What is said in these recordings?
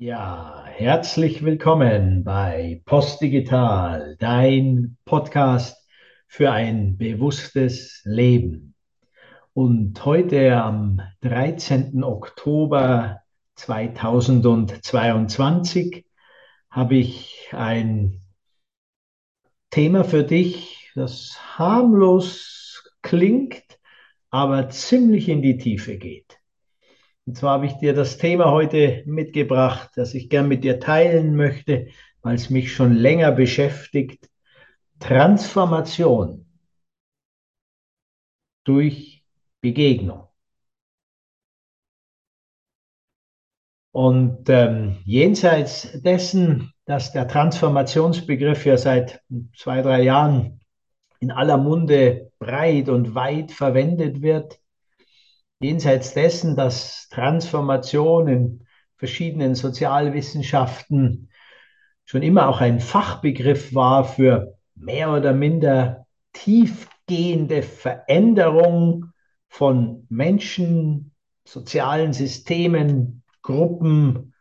Ja, herzlich willkommen bei Postdigital, dein Podcast für ein bewusstes Leben. Und heute am 13. Oktober 2022 habe ich ein Thema für dich, das harmlos klingt, aber ziemlich in die Tiefe geht. Und zwar habe ich dir das Thema heute mitgebracht, das ich gern mit dir teilen möchte, weil es mich schon länger beschäftigt. Transformation durch Begegnung. Und ähm, jenseits dessen, dass der Transformationsbegriff ja seit zwei, drei Jahren in aller Munde breit und weit verwendet wird, jenseits dessen, dass Transformation in verschiedenen Sozialwissenschaften schon immer auch ein Fachbegriff war für mehr oder minder tiefgehende Veränderung von Menschen, sozialen Systemen, Gruppen,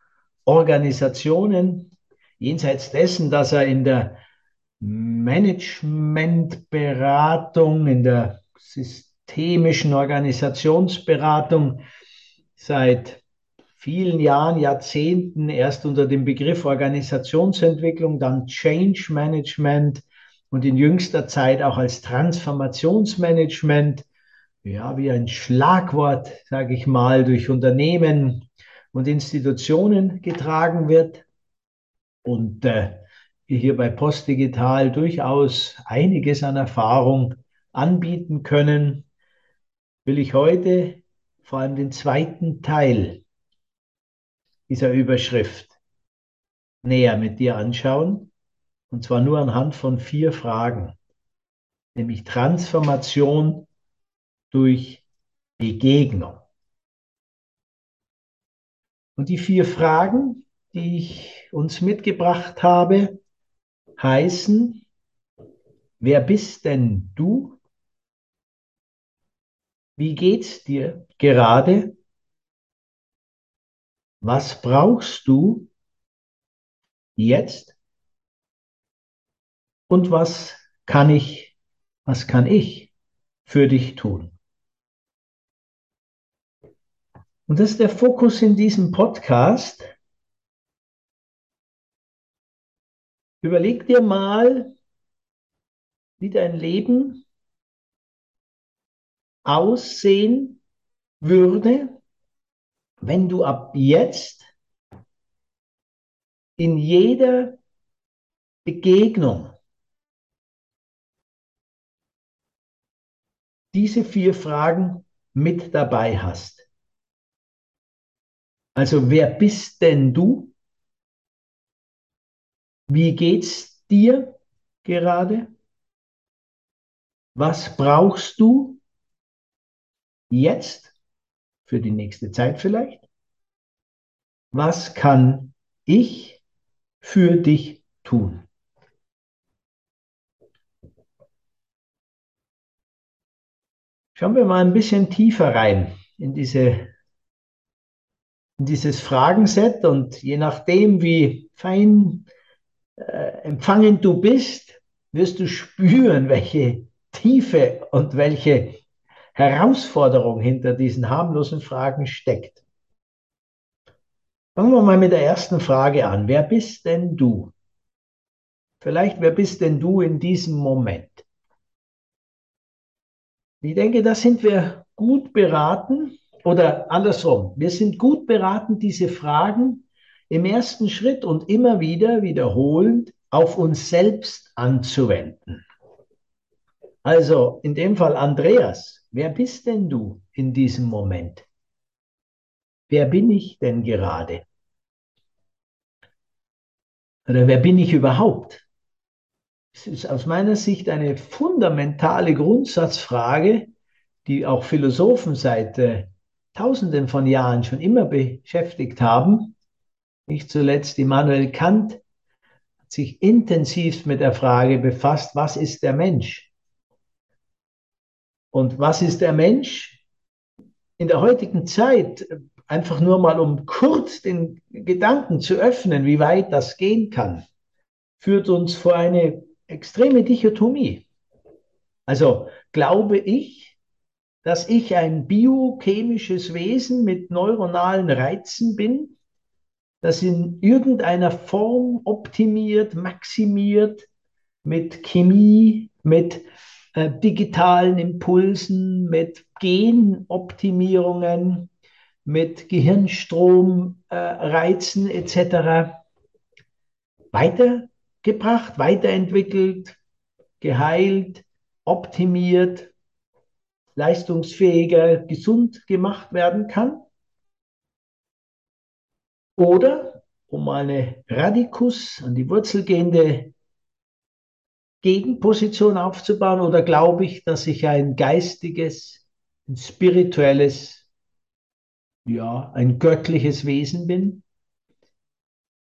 Organisationen, jenseits dessen, dass er in der Managementberatung, in der System systemischen Organisationsberatung seit vielen Jahren, Jahrzehnten, erst unter dem Begriff Organisationsentwicklung, dann Change Management und in jüngster Zeit auch als Transformationsmanagement, ja, wie ein Schlagwort, sage ich mal, durch Unternehmen und Institutionen getragen wird. Und äh, hier bei Postdigital durchaus einiges an Erfahrung anbieten können will ich heute vor allem den zweiten Teil dieser Überschrift näher mit dir anschauen. Und zwar nur anhand von vier Fragen, nämlich Transformation durch Begegnung. Und die vier Fragen, die ich uns mitgebracht habe, heißen, wer bist denn du? Wie geht's dir gerade? Was brauchst du jetzt? Und was kann ich, was kann ich für dich tun? Und das ist der Fokus in diesem Podcast. Überleg dir mal, wie dein Leben aussehen würde, wenn du ab jetzt in jeder Begegnung diese vier Fragen mit dabei hast. Also wer bist denn du? Wie geht's dir gerade? Was brauchst du? Jetzt, für die nächste Zeit vielleicht? Was kann ich für dich tun? Schauen wir mal ein bisschen tiefer rein in diese in dieses Fragenset und je nachdem, wie fein äh, empfangend du bist, wirst du spüren, welche Tiefe und welche Herausforderung hinter diesen harmlosen Fragen steckt. Fangen wir mal mit der ersten Frage an. Wer bist denn du? Vielleicht, wer bist denn du in diesem Moment? Ich denke, da sind wir gut beraten oder andersrum. Wir sind gut beraten, diese Fragen im ersten Schritt und immer wieder wiederholend auf uns selbst anzuwenden. Also in dem Fall Andreas. Wer bist denn du in diesem Moment? Wer bin ich denn gerade? Oder wer bin ich überhaupt? Es ist aus meiner Sicht eine fundamentale Grundsatzfrage, die auch Philosophen seit äh, Tausenden von Jahren schon immer beschäftigt haben. Nicht zuletzt Immanuel Kant hat sich intensiv mit der Frage befasst, was ist der Mensch? Und was ist der Mensch? In der heutigen Zeit einfach nur mal um kurz den Gedanken zu öffnen, wie weit das gehen kann, führt uns vor eine extreme Dichotomie. Also glaube ich, dass ich ein biochemisches Wesen mit neuronalen Reizen bin, das in irgendeiner Form optimiert, maximiert, mit Chemie, mit äh, digitalen Impulsen, mit Genoptimierungen, mit Gehirnstromreizen äh, etc. weitergebracht, weiterentwickelt, geheilt, optimiert, leistungsfähiger, gesund gemacht werden kann. Oder, um eine Radikus an die Wurzel gehende Gegenposition aufzubauen, oder glaube ich, dass ich ein geistiges, ein spirituelles, ja, ein göttliches Wesen bin,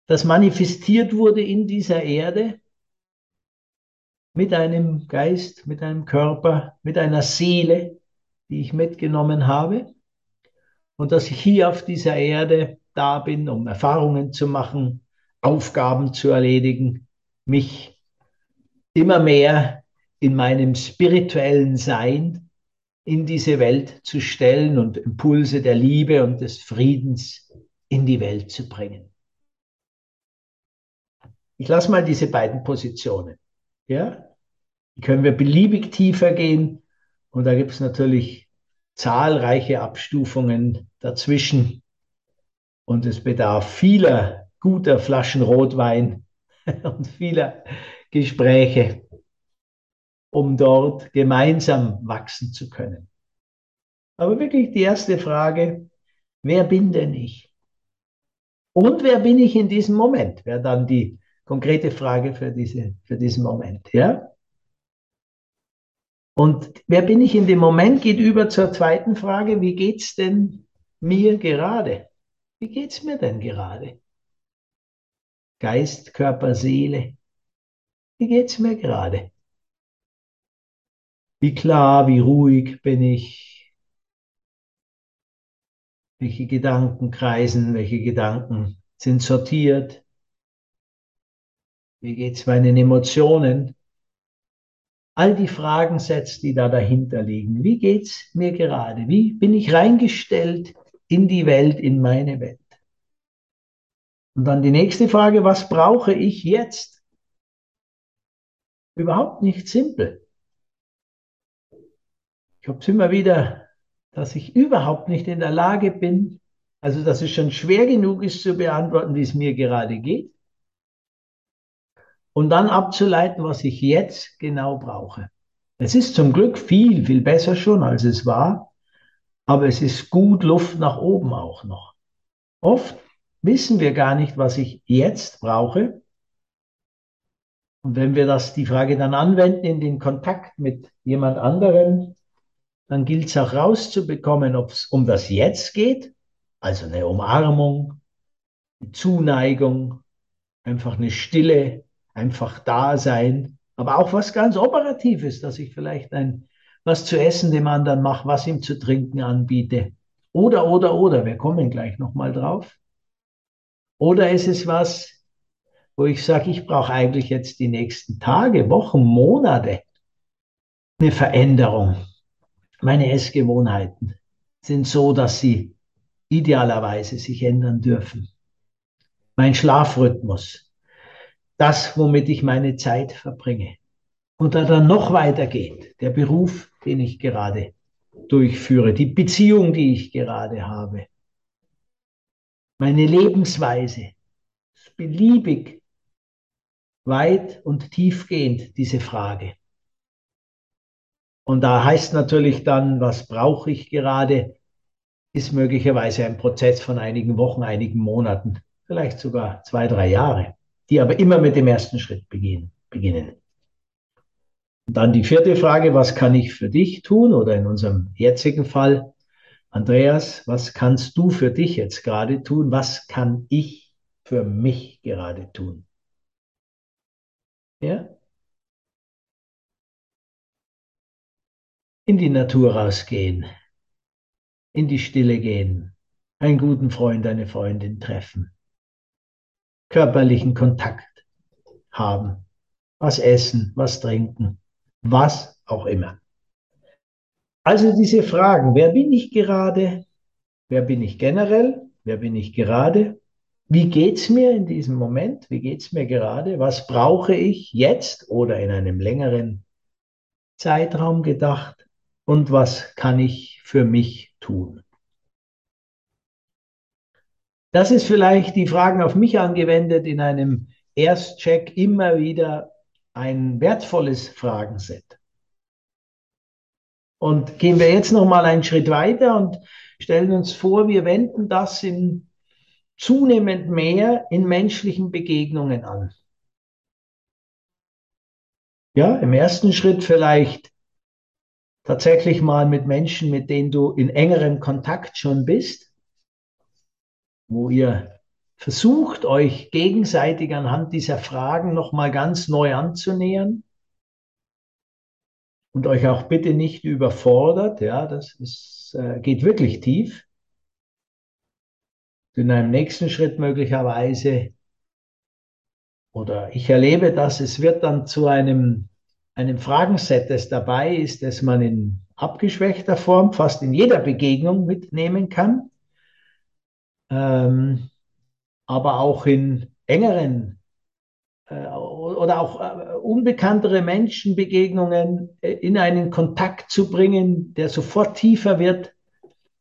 das manifestiert wurde in dieser Erde mit einem Geist, mit einem Körper, mit einer Seele, die ich mitgenommen habe und dass ich hier auf dieser Erde da bin, um Erfahrungen zu machen, Aufgaben zu erledigen, mich immer mehr in meinem spirituellen Sein in diese Welt zu stellen und Impulse der Liebe und des Friedens in die Welt zu bringen. Ich lasse mal diese beiden Positionen. Ja? Können wir beliebig tiefer gehen und da gibt es natürlich zahlreiche Abstufungen dazwischen und es bedarf vieler guter Flaschen Rotwein und vieler Gespräche, um dort gemeinsam wachsen zu können. Aber wirklich die erste Frage, wer bin denn ich? Und wer bin ich in diesem Moment? Wäre dann die konkrete Frage für, diese, für diesen Moment. Ja? Und wer bin ich in dem Moment geht über zur zweiten Frage, wie geht's denn mir gerade? Wie geht's mir denn gerade? Geist, Körper, Seele. Wie geht's mir gerade? Wie klar, wie ruhig bin ich? Welche Gedanken kreisen, welche Gedanken sind sortiert? Wie geht's meinen Emotionen? All die Fragen setzt, die da dahinter liegen. Wie geht's mir gerade? Wie bin ich reingestellt in die Welt, in meine Welt? Und dann die nächste Frage, was brauche ich jetzt? Überhaupt nicht simpel. Ich habe es immer wieder, dass ich überhaupt nicht in der Lage bin, also dass es schon schwer genug ist zu beantworten, wie es mir gerade geht und dann abzuleiten, was ich jetzt genau brauche. Es ist zum Glück viel, viel besser schon, als es war, aber es ist gut Luft nach oben auch noch. Oft wissen wir gar nicht, was ich jetzt brauche. Und wenn wir das, die Frage dann anwenden in den Kontakt mit jemand anderem, dann gilt es auch rauszubekommen, ob es um das Jetzt geht, also eine Umarmung, eine Zuneigung, einfach eine Stille, einfach da sein, aber auch was ganz Operatives, dass ich vielleicht ein, was zu essen dem anderen mache, was ihm zu trinken anbiete. Oder, oder, oder, wir kommen gleich nochmal drauf. Oder ist es was, wo ich sage, ich brauche eigentlich jetzt die nächsten Tage, Wochen, Monate eine Veränderung. Meine Essgewohnheiten sind so, dass sie idealerweise sich ändern dürfen. Mein Schlafrhythmus, das, womit ich meine Zeit verbringe. Und da dann noch weitergeht, der Beruf, den ich gerade durchführe, die Beziehung, die ich gerade habe, meine Lebensweise, beliebig weit und tiefgehend diese Frage. Und da heißt natürlich dann, was brauche ich gerade, ist möglicherweise ein Prozess von einigen Wochen, einigen Monaten, vielleicht sogar zwei, drei Jahre die aber immer mit dem ersten Schritt beginnen. Und dann die vierte Frage, was kann ich für dich tun? Oder in unserem jetzigen Fall, Andreas, was kannst du für dich jetzt gerade tun? Was kann ich für mich gerade tun? Ja? In die Natur rausgehen, in die Stille gehen, einen guten Freund, eine Freundin treffen, körperlichen Kontakt haben, was essen, was trinken, was auch immer. Also diese Fragen, wer bin ich gerade? Wer bin ich generell? Wer bin ich gerade? Wie geht's mir in diesem Moment? Wie geht's mir gerade? Was brauche ich jetzt oder in einem längeren Zeitraum gedacht? Und was kann ich für mich tun? Das ist vielleicht die Fragen auf mich angewendet in einem Erstcheck immer wieder ein wertvolles Fragenset. Und gehen wir jetzt noch mal einen Schritt weiter und stellen uns vor, wir wenden das in zunehmend mehr in menschlichen Begegnungen an. Ja, im ersten Schritt vielleicht tatsächlich mal mit Menschen, mit denen du in engerem Kontakt schon bist, wo ihr versucht, euch gegenseitig anhand dieser Fragen nochmal ganz neu anzunähern und euch auch bitte nicht überfordert. Ja, das ist, äh, geht wirklich tief. In einem nächsten Schritt möglicherweise, oder ich erlebe das, es wird dann zu einem, einem Fragenset, das dabei ist, das man in abgeschwächter Form fast in jeder Begegnung mitnehmen kann, ähm, aber auch in engeren äh, oder auch äh, unbekanntere Menschenbegegnungen äh, in einen Kontakt zu bringen, der sofort tiefer wird,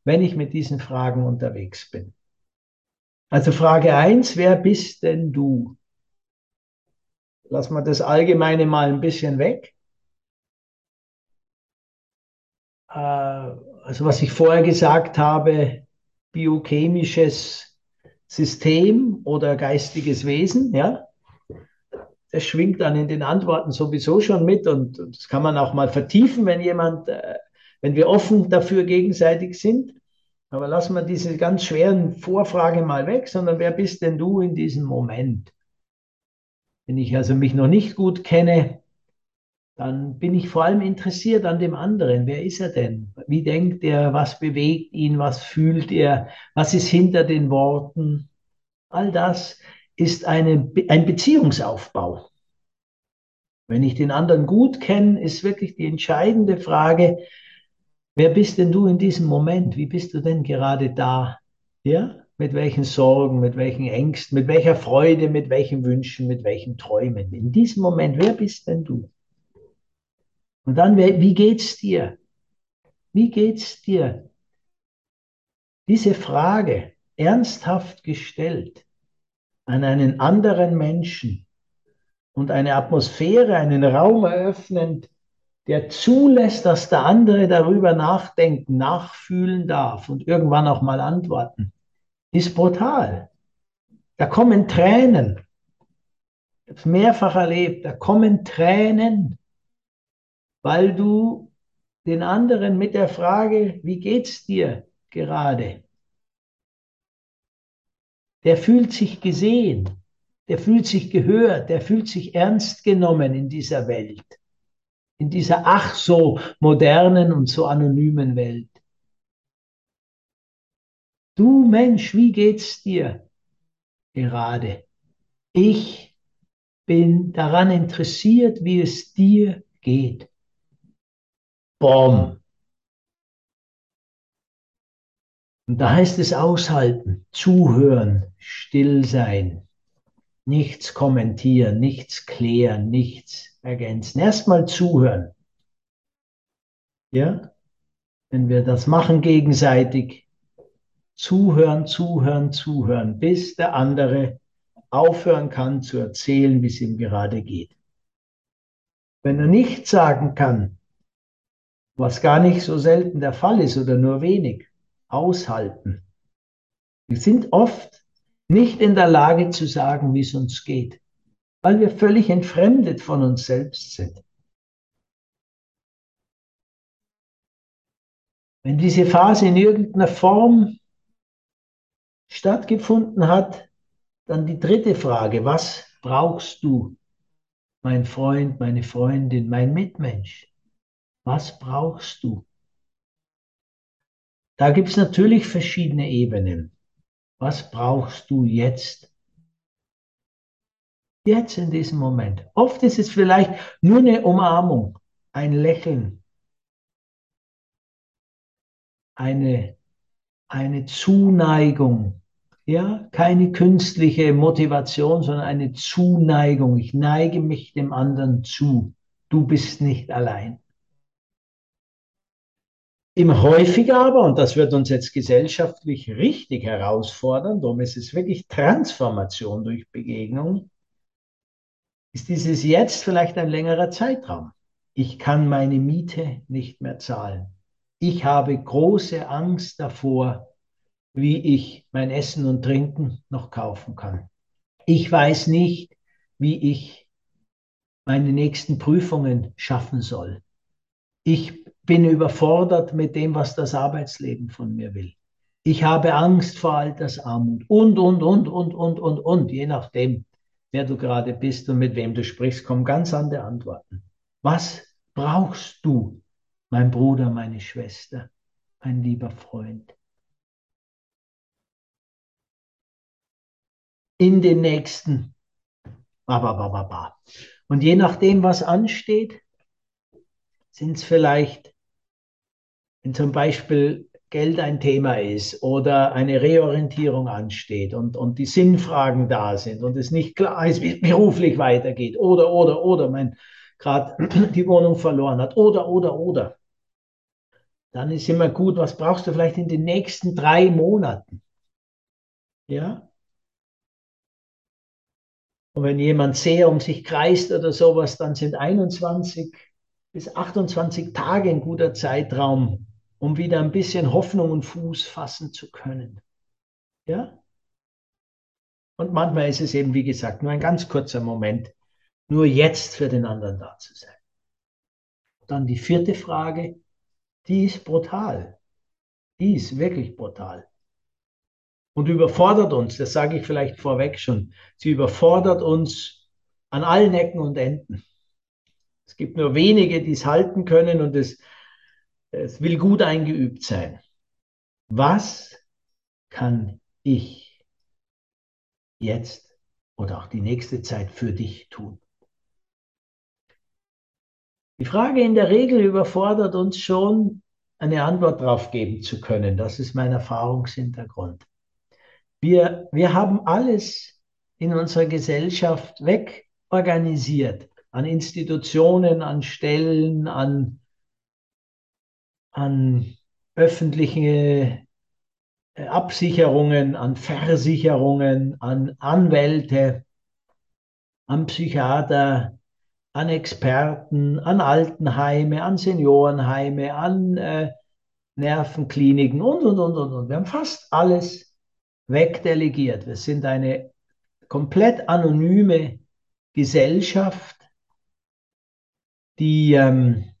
wenn ich mit diesen Fragen unterwegs bin. Also Frage 1, wer bist denn du? Lass mal das Allgemeine mal ein bisschen weg. Also was ich vorher gesagt habe, biochemisches System oder geistiges Wesen, ja das schwingt dann in den Antworten sowieso schon mit und, und das kann man auch mal vertiefen, wenn jemand, äh, wenn wir offen dafür gegenseitig sind. Aber lassen wir diese ganz schweren Vorfragen mal weg, sondern wer bist denn du in diesem Moment? Wenn ich also mich noch nicht gut kenne, dann bin ich vor allem interessiert an dem anderen. Wer ist er denn? Wie denkt er? Was bewegt ihn? Was fühlt er? Was ist hinter den Worten? All das ist eine, ein Beziehungsaufbau. Wenn ich den anderen gut kenne, ist wirklich die entscheidende Frage, wer bist denn du in diesem Moment? Wie bist du denn gerade da? Ja? Mit welchen Sorgen, mit welchen Ängsten, mit welcher Freude, mit welchen Wünschen, mit welchen Träumen? In diesem Moment, wer bist denn du? Und dann, wie geht's dir? Wie geht's dir? Diese Frage ernsthaft gestellt an einen anderen Menschen und eine Atmosphäre, einen Raum eröffnend, der zulässt, dass der andere darüber nachdenken, nachfühlen darf und irgendwann auch mal antworten, ist brutal. Da kommen Tränen. Ich habe es mehrfach erlebt. Da kommen Tränen, weil du den anderen mit der Frage, wie geht's dir gerade, der fühlt sich gesehen, der fühlt sich gehört, der fühlt sich ernst genommen in dieser Welt, in dieser ach so modernen und so anonymen Welt. Du Mensch, wie geht's dir gerade? Ich bin daran interessiert, wie es dir geht. Bom. Und da heißt es aushalten, zuhören, still sein, nichts kommentieren, nichts klären, nichts ergänzen. Erstmal zuhören. Ja? Wenn wir das machen gegenseitig, zuhören, zuhören, zuhören, bis der andere aufhören kann zu erzählen, wie es ihm gerade geht. Wenn er nichts sagen kann, was gar nicht so selten der Fall ist oder nur wenig, aushalten. Wir sind oft nicht in der Lage zu sagen, wie es uns geht, weil wir völlig entfremdet von uns selbst sind. Wenn diese Phase in irgendeiner Form stattgefunden hat, dann die dritte Frage, was brauchst du, mein Freund, meine Freundin, mein Mitmensch? Was brauchst du? Da gibt es natürlich verschiedene Ebenen. Was brauchst du jetzt? Jetzt in diesem Moment. Oft ist es vielleicht nur eine Umarmung, ein Lächeln, eine, eine Zuneigung. Ja, keine künstliche Motivation, sondern eine Zuneigung. Ich neige mich dem anderen zu. Du bist nicht allein. Immer häufiger aber, und das wird uns jetzt gesellschaftlich richtig herausfordern, darum ist es wirklich Transformation durch Begegnung, ist dieses jetzt vielleicht ein längerer Zeitraum. Ich kann meine Miete nicht mehr zahlen. Ich habe große Angst davor, wie ich mein Essen und Trinken noch kaufen kann. Ich weiß nicht, wie ich meine nächsten Prüfungen schaffen soll. Ich bin überfordert mit dem, was das Arbeitsleben von mir will. Ich habe Angst vor Altersarmut und, und, und, und, und, und, und. Je nachdem, wer du gerade bist und mit wem du sprichst, kommen ganz andere Antworten. Was brauchst du, mein Bruder, meine Schwester, mein lieber Freund? In den nächsten. Und je nachdem, was ansteht, sind es vielleicht wenn zum Beispiel Geld ein Thema ist oder eine Reorientierung ansteht und, und die Sinnfragen da sind und es nicht klar ist, wie es beruflich weitergeht oder, oder, oder, mein gerade die Wohnung verloren hat oder, oder, oder, dann ist immer gut, was brauchst du vielleicht in den nächsten drei Monaten? Ja? Und wenn jemand sehr um sich kreist oder sowas, dann sind 21 bis 28 Tage ein guter Zeitraum, um wieder ein bisschen Hoffnung und Fuß fassen zu können. Ja? Und manchmal ist es eben, wie gesagt, nur ein ganz kurzer Moment, nur jetzt für den anderen da zu sein. Dann die vierte Frage, die ist brutal. Die ist wirklich brutal. Und überfordert uns, das sage ich vielleicht vorweg schon, sie überfordert uns an allen Ecken und Enden. Es gibt nur wenige, die es halten können und es es will gut eingeübt sein. Was kann ich jetzt oder auch die nächste Zeit für dich tun? Die Frage in der Regel überfordert uns schon, eine Antwort darauf geben zu können. Das ist mein Erfahrungshintergrund. Wir, wir haben alles in unserer Gesellschaft wegorganisiert. An Institutionen, an Stellen, an an öffentliche äh, Absicherungen, an Versicherungen, an Anwälte, an Psychiater, an Experten, an Altenheime, an Seniorenheime, an äh, Nervenkliniken und, und, und, und, und. Wir haben fast alles wegdelegiert. Wir sind eine komplett anonyme Gesellschaft, die ähm,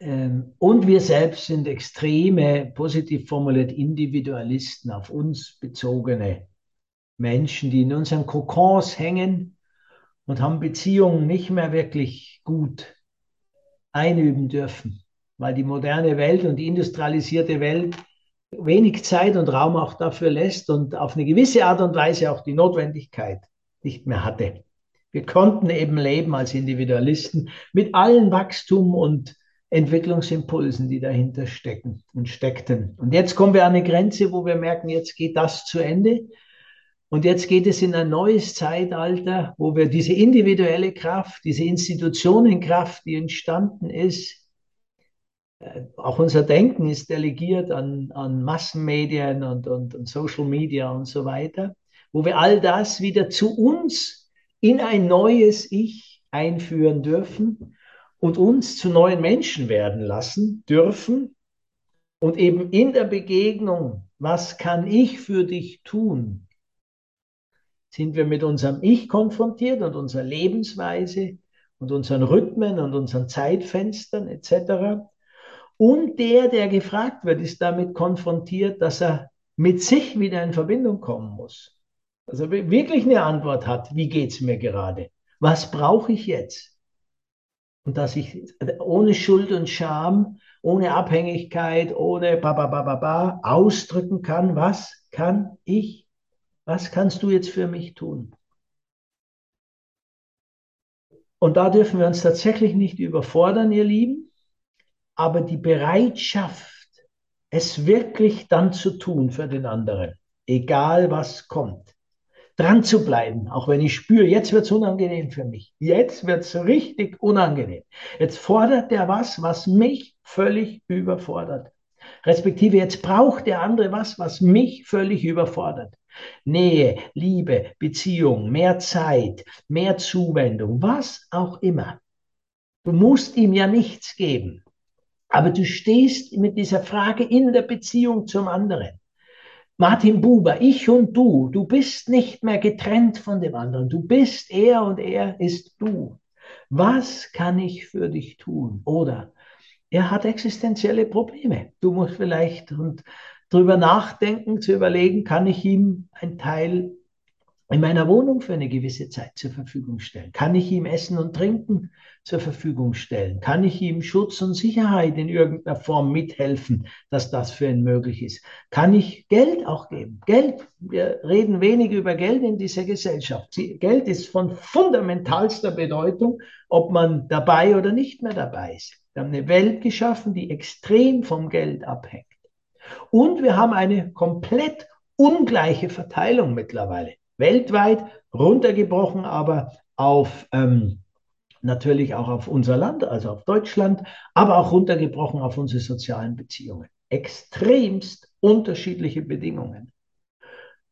und wir selbst sind extreme, positiv formuliert, Individualisten, auf uns bezogene Menschen, die in unseren Kokons hängen und haben Beziehungen nicht mehr wirklich gut einüben dürfen, weil die moderne Welt und die industrialisierte Welt wenig Zeit und Raum auch dafür lässt und auf eine gewisse Art und Weise auch die Notwendigkeit nicht mehr hatte. Wir konnten eben leben als Individualisten mit allen Wachstum und Entwicklungsimpulsen, die dahinter stecken und steckten. Und jetzt kommen wir an eine Grenze, wo wir merken, jetzt geht das zu Ende. Und jetzt geht es in ein neues Zeitalter, wo wir diese individuelle Kraft, diese Institutionenkraft, die entstanden ist, äh, auch unser Denken ist delegiert an, an Massenmedien und, und, und Social Media und so weiter, wo wir all das wieder zu uns in ein neues Ich einführen dürfen und uns zu neuen Menschen werden lassen dürfen und eben in der Begegnung, was kann ich für dich tun, sind wir mit unserem Ich konfrontiert und unserer Lebensweise und unseren Rhythmen und unseren Zeitfenstern etc. Und der, der gefragt wird, ist damit konfrontiert, dass er mit sich wieder in Verbindung kommen muss. Also wirklich eine Antwort hat, wie geht es mir gerade? Was brauche ich jetzt? Und dass ich ohne Schuld und Scham, ohne Abhängigkeit, ohne ba, ba, ba, ba, ba ausdrücken kann, was? kann ich, was kannst du jetzt für mich tun? Und da dürfen wir uns tatsächlich nicht überfordern, ihr Lieben, aber die Bereitschaft, es wirklich dann zu tun für den anderen, egal was kommt, dran zu bleiben, auch wenn ich spüre, jetzt wird es unangenehm für mich, jetzt wird es richtig unangenehm. Jetzt fordert der was, was mich völlig überfordert. Respektive jetzt braucht der andere was, was mich völlig überfordert. Nähe, Liebe, Beziehung, mehr Zeit, mehr Zuwendung, was auch immer. Du musst ihm ja nichts geben, aber du stehst mit dieser Frage in der Beziehung zum anderen. Martin Buber, ich und du, du bist nicht mehr getrennt von dem anderen. Du bist er und er ist du. Was kann ich für dich tun? Oder er hat existenzielle Probleme. Du musst vielleicht und drüber nachdenken, zu überlegen, kann ich ihm ein Teil in meiner Wohnung für eine gewisse Zeit zur Verfügung stellen? Kann ich ihm Essen und Trinken zur Verfügung stellen? Kann ich ihm Schutz und Sicherheit in irgendeiner Form mithelfen, dass das für ihn möglich ist? Kann ich Geld auch geben? Geld, wir reden wenig über Geld in dieser Gesellschaft. Geld ist von fundamentalster Bedeutung, ob man dabei oder nicht mehr dabei ist. Wir haben eine Welt geschaffen, die extrem vom Geld abhängt. Und wir haben eine komplett ungleiche Verteilung mittlerweile weltweit, runtergebrochen aber auf ähm, natürlich auch auf unser Land, also auf Deutschland, aber auch runtergebrochen auf unsere sozialen Beziehungen. Extremst unterschiedliche Bedingungen.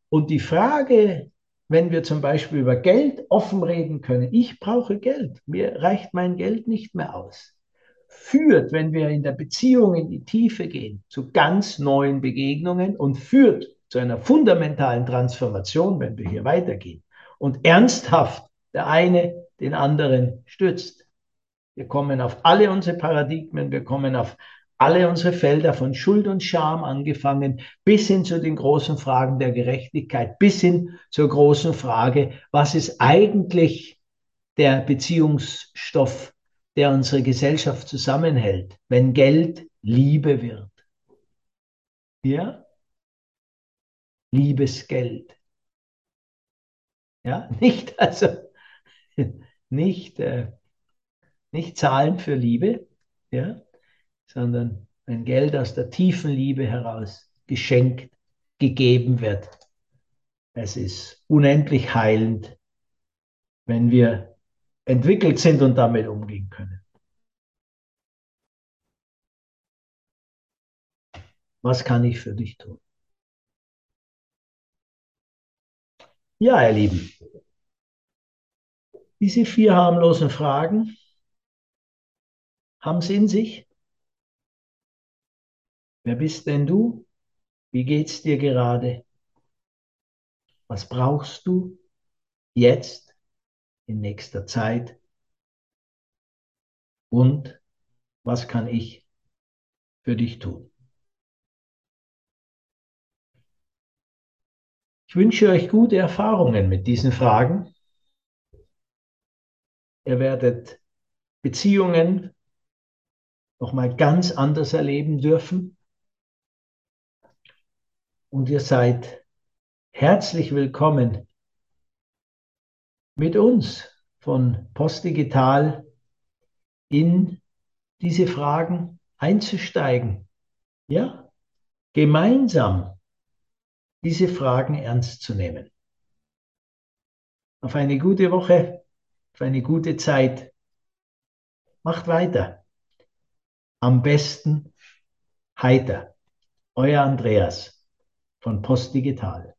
Und die Frage, wenn wir zum Beispiel über Geld offen reden können, ich brauche Geld, mir reicht mein Geld nicht mehr aus, führt, wenn wir in der Beziehung in die Tiefe gehen, zu ganz neuen Begegnungen und führt zu einer fundamentalen Transformation, wenn wir hier weitergehen und ernsthaft der eine den anderen stützt. Wir kommen auf alle unsere Paradigmen, wir kommen auf alle unsere Felder von Schuld und Scham angefangen, bis hin zu den großen Fragen der Gerechtigkeit, bis hin zur großen Frage, was ist eigentlich der Beziehungsstoff, der unsere Gesellschaft zusammenhält, wenn Geld Liebe wird. Ja? Liebesgeld. Ja, nicht also nicht, äh, nicht zahlen für Liebe, ja, sondern wenn Geld aus der tiefen Liebe heraus geschenkt, gegeben wird. Es ist unendlich heilend, wenn wir entwickelt sind und damit umgehen können. Was kann ich für dich tun? Ja, ihr Lieben, diese vier harmlosen Fragen haben es in sich. Wer bist denn du? Wie geht's dir gerade? Was brauchst du jetzt in nächster Zeit? Und was kann ich für dich tun? Wünsche euch gute Erfahrungen mit diesen Fragen. Ihr werdet Beziehungen nochmal ganz anders erleben dürfen. Und ihr seid herzlich willkommen mit uns von Postdigital in diese Fragen einzusteigen. Ja, gemeinsam diese Fragen ernst zu nehmen. Auf eine gute Woche, auf eine gute Zeit. Macht weiter. Am besten heiter. Euer Andreas von Post Digital.